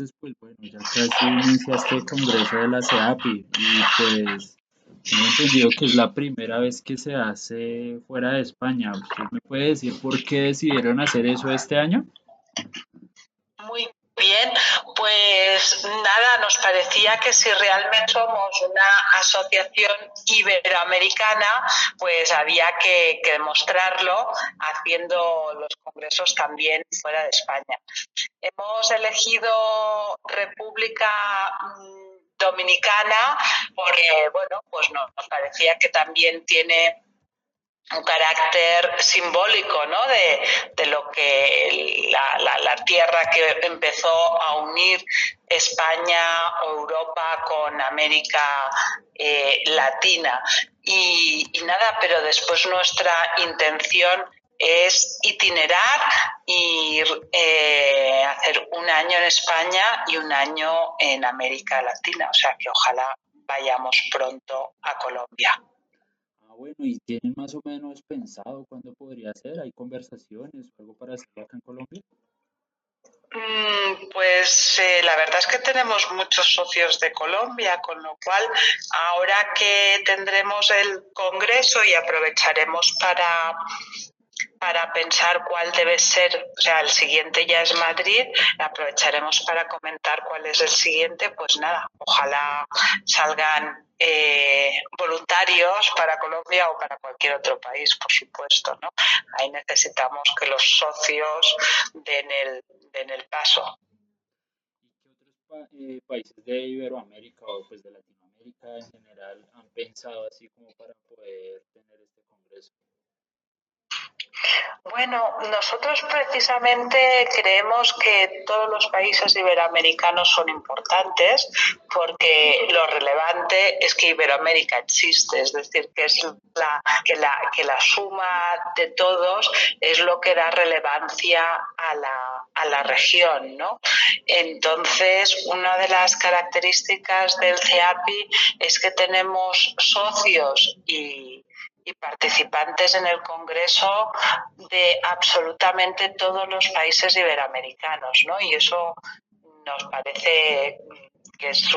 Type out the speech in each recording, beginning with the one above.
entonces, pues bueno, ya casi inicia este congreso de la CEAPI y pues tengo entendido que es la primera vez que se hace fuera de España. ¿Usted me puede decir por qué decidieron hacer eso este año? Muy Bien, pues nos parecía que si realmente somos una asociación iberoamericana, pues había que, demostrarlo haciendo los congresos también fuera de España. Hemos elegido República mm, Dominicana porque, bueno, pues nos parecía que también tiene un carácter simbólico ¿no? de, lo que la, tierra que empezó a unir España Europa con América eh, Latina. Y, nada, pero después nuestra intención es itinerar y eh, hacer un año en España y un año en América Latina. O sea que ojalá vayamos pronto a Colombia bueno, ¿y tienen más o menos pensado cuándo podría ser? ¿Hay conversaciones o algo para hacerlo acá en Colombia? Mm, pues eh, la verdad es que tenemos muchos socios de Colombia, con lo cual ahora que tendremos el Congreso y aprovecharemos para para pensar cuál debe ser, o sea, el siguiente ya es Madrid, aprovecharemos para comentar cuál es el siguiente, pues nada, ojalá salgan eh, voluntarios para Colombia o para cualquier otro país, por supuesto, ¿no? Ahí necesitamos que los socios den el, den el paso. ¿Y qué otros eh, países de Iberoamérica o pues de Latinoamérica en general han pensado así como para poder tener este? Bueno, nosotros precisamente creemos que todos los países iberoamericanos son importantes porque lo relevante es que Iberoamérica existe, es decir, que es la, que la, suma de todos es lo que da relevancia a la, a la región. ¿no? Entonces, una de las características del CEAPI es que tenemos socios y y participantes en el Congreso de absolutamente todos los países iberoamericanos, ¿no? Y eso nos parece que es,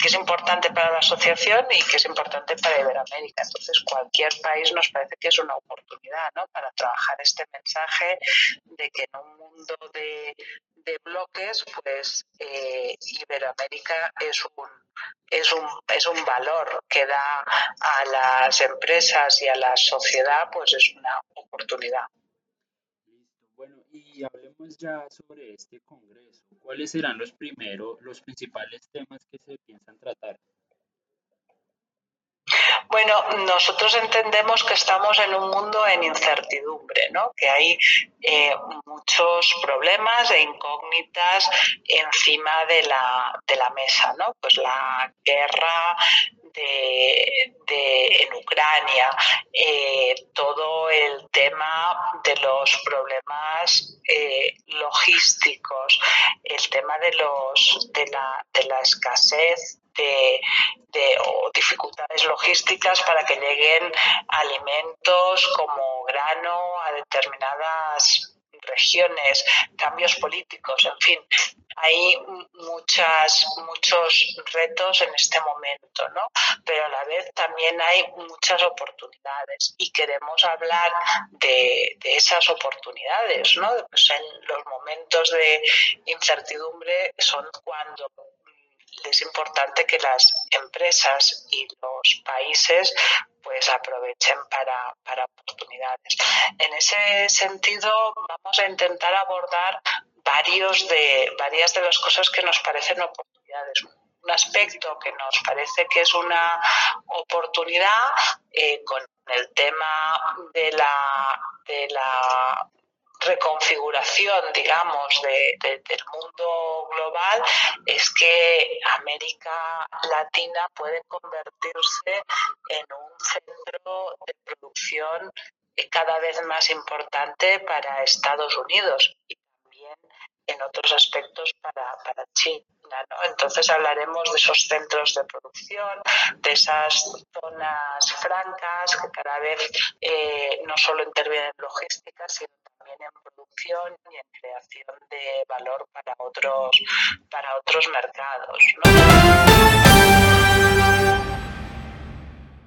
que es importante para la asociación y que es importante para Iberoamérica. Entonces, cualquier país nos parece que es una oportunidad ¿no? para trabajar este mensaje de que en un mundo de, de bloques, pues eh, Iberoamérica es un, es, un, es un valor que da a las empresas y a la sociedad, pues es una oportunidad. Y hablemos ya sobre este congreso. ¿Cuáles serán los primeros, los principales temas que se piensan tratar? Bueno, nosotros entendemos que estamos en un mundo en incertidumbre, ¿no? que hay eh, muchos problemas e incógnitas encima de la, de la mesa. ¿no? Pues la guerra de, en Ucrania, eh, todo el tema de los problemas eh, logísticos, el tema de, los, de, la, de la escasez de, o dificultades logísticas para que lleguen alimentos como grano a determinadas regiones, cambios políticos, en fin, hay muchas, muchos retos en este momento, ¿no? Pero a la vez también hay muchas oportunidades y queremos hablar de, de esas oportunidades, ¿no? Pues en los momentos de incertidumbre son cuando es importante que las empresas y los países pues aprovechen para, para oportunidades. En ese sentido, vamos a intentar abordar varios de, varias de las cosas que nos parecen oportunidades un aspecto que nos parece que es una oportunidad eh, con el tema de la, de la reconfiguración, digamos, de, del mundo global es que América Latina puede convertirse en un centro de producción cada vez más importante para Estados Unidos y también en otros aspectos para, China. Entonces hablaremos de esos centros de producción, de esas zonas francas que cada vez eh, no solo intervienen en logística, sino en producción y en creación de valor para otros, para otros mercados. ¿no?